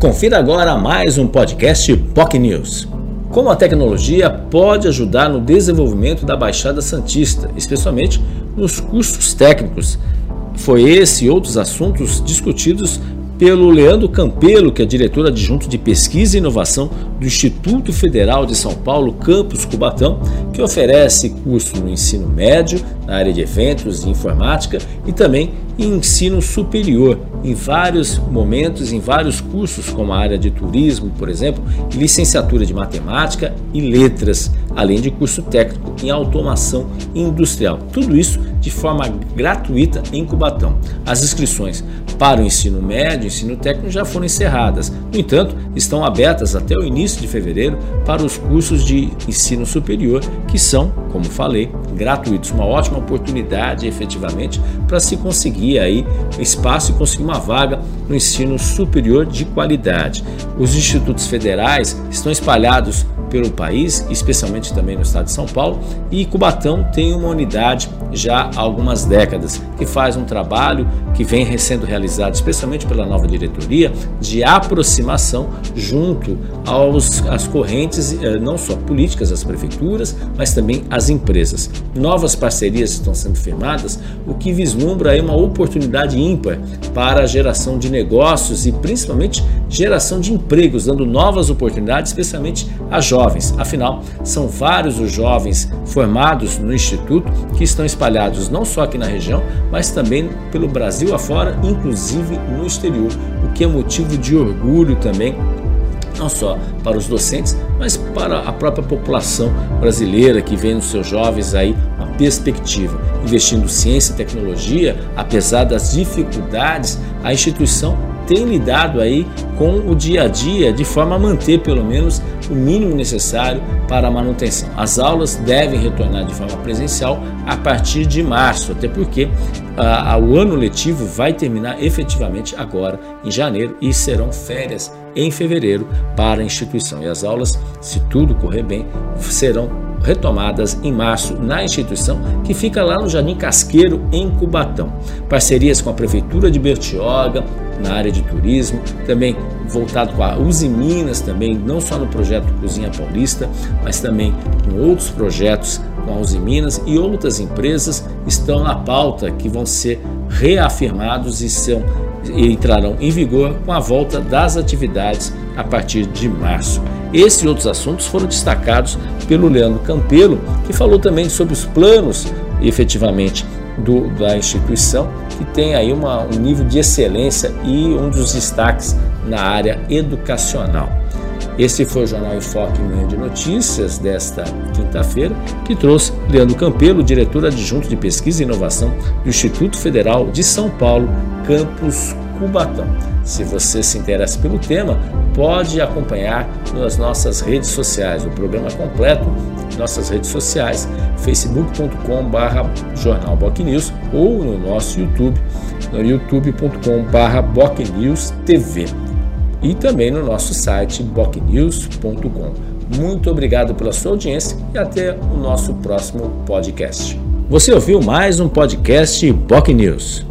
Confira agora mais um podcast POC News. Como a tecnologia pode ajudar no desenvolvimento da Baixada Santista, especialmente nos cursos técnicos. Foi esse e outros assuntos discutidos pelo Leandro Campelo, que é diretor adjunto de pesquisa e inovação do Instituto Federal de São Paulo, Campus Cubatão, que oferece curso no ensino médio, na área de eventos e informática e também em ensino superior, em vários momentos, em vários cursos, como a área de turismo, por exemplo, licenciatura de matemática e letras, além de curso técnico em automação industrial. Tudo isso de forma gratuita em Cubatão. As inscrições para o ensino médio e ensino técnico já foram encerradas. No entanto, estão abertas até o início de fevereiro para os cursos de ensino superior, que são, como falei, gratuitos. Uma ótima oportunidade, efetivamente, para se conseguir aí espaço e conseguir uma vaga no ensino superior de qualidade. Os institutos federais estão espalhados pelo país, especialmente também no estado de São Paulo, e Cubatão tem uma unidade já há algumas décadas que faz um trabalho que vem sendo realizado especialmente pela nova diretoria de aproximação junto aos às correntes eh, não só políticas as prefeituras, mas também as empresas. Novas parcerias estão sendo firmadas, o que vislumbra aí uma oportunidade ímpar para a geração de negócios e principalmente geração de empregos, dando novas oportunidades, especialmente a jovens. Afinal, são vários os jovens formados no Instituto que estão espalhados não só aqui na região, mas também pelo Brasil afora, inclusive no exterior, o que é motivo de orgulho também não só para os docentes, mas para a própria população brasileira que vê nos seus jovens aí uma perspectiva. Investindo ciência e tecnologia, apesar das dificuldades, a instituição tem lidado aí com o dia a dia de forma a manter pelo menos o mínimo necessário para a manutenção. As aulas devem retornar de forma presencial a partir de março, até porque ah, o ano letivo vai terminar efetivamente agora em janeiro e serão férias em fevereiro para a instituição. E as aulas, se tudo correr bem, serão retomadas em março na instituição que fica lá no Jardim Casqueiro, em Cubatão. Parcerias com a Prefeitura de Bertioga, na área de turismo, também voltado com a Uzi Minas, também não só no projeto Cozinha Paulista, mas também com outros projetos com a Uzi Minas e outras empresas estão na pauta que vão ser reafirmados e são entrarão em vigor com a volta das atividades a partir de março. Esses e outros assuntos foram destacados pelo Leandro Campelo, que falou também sobre os planos, efetivamente, do, da instituição, que tem aí uma, um nível de excelência e um dos destaques na área educacional. Esse foi o Jornal Enfoque Manhã de Notícias desta quinta-feira, que trouxe Leandro Campelo, diretor adjunto de Pesquisa e Inovação do Instituto Federal de São Paulo, Campus Cubatão. Se você se interessa pelo tema, pode acompanhar nas nossas redes sociais, o programa completo, nossas redes sociais, facebook.com.br Jornal News ou no nosso YouTube, no youtube.com.br TV e também no nosso site bocnews.com. Muito obrigado pela sua audiência e até o nosso próximo podcast. Você ouviu mais um podcast Boc News.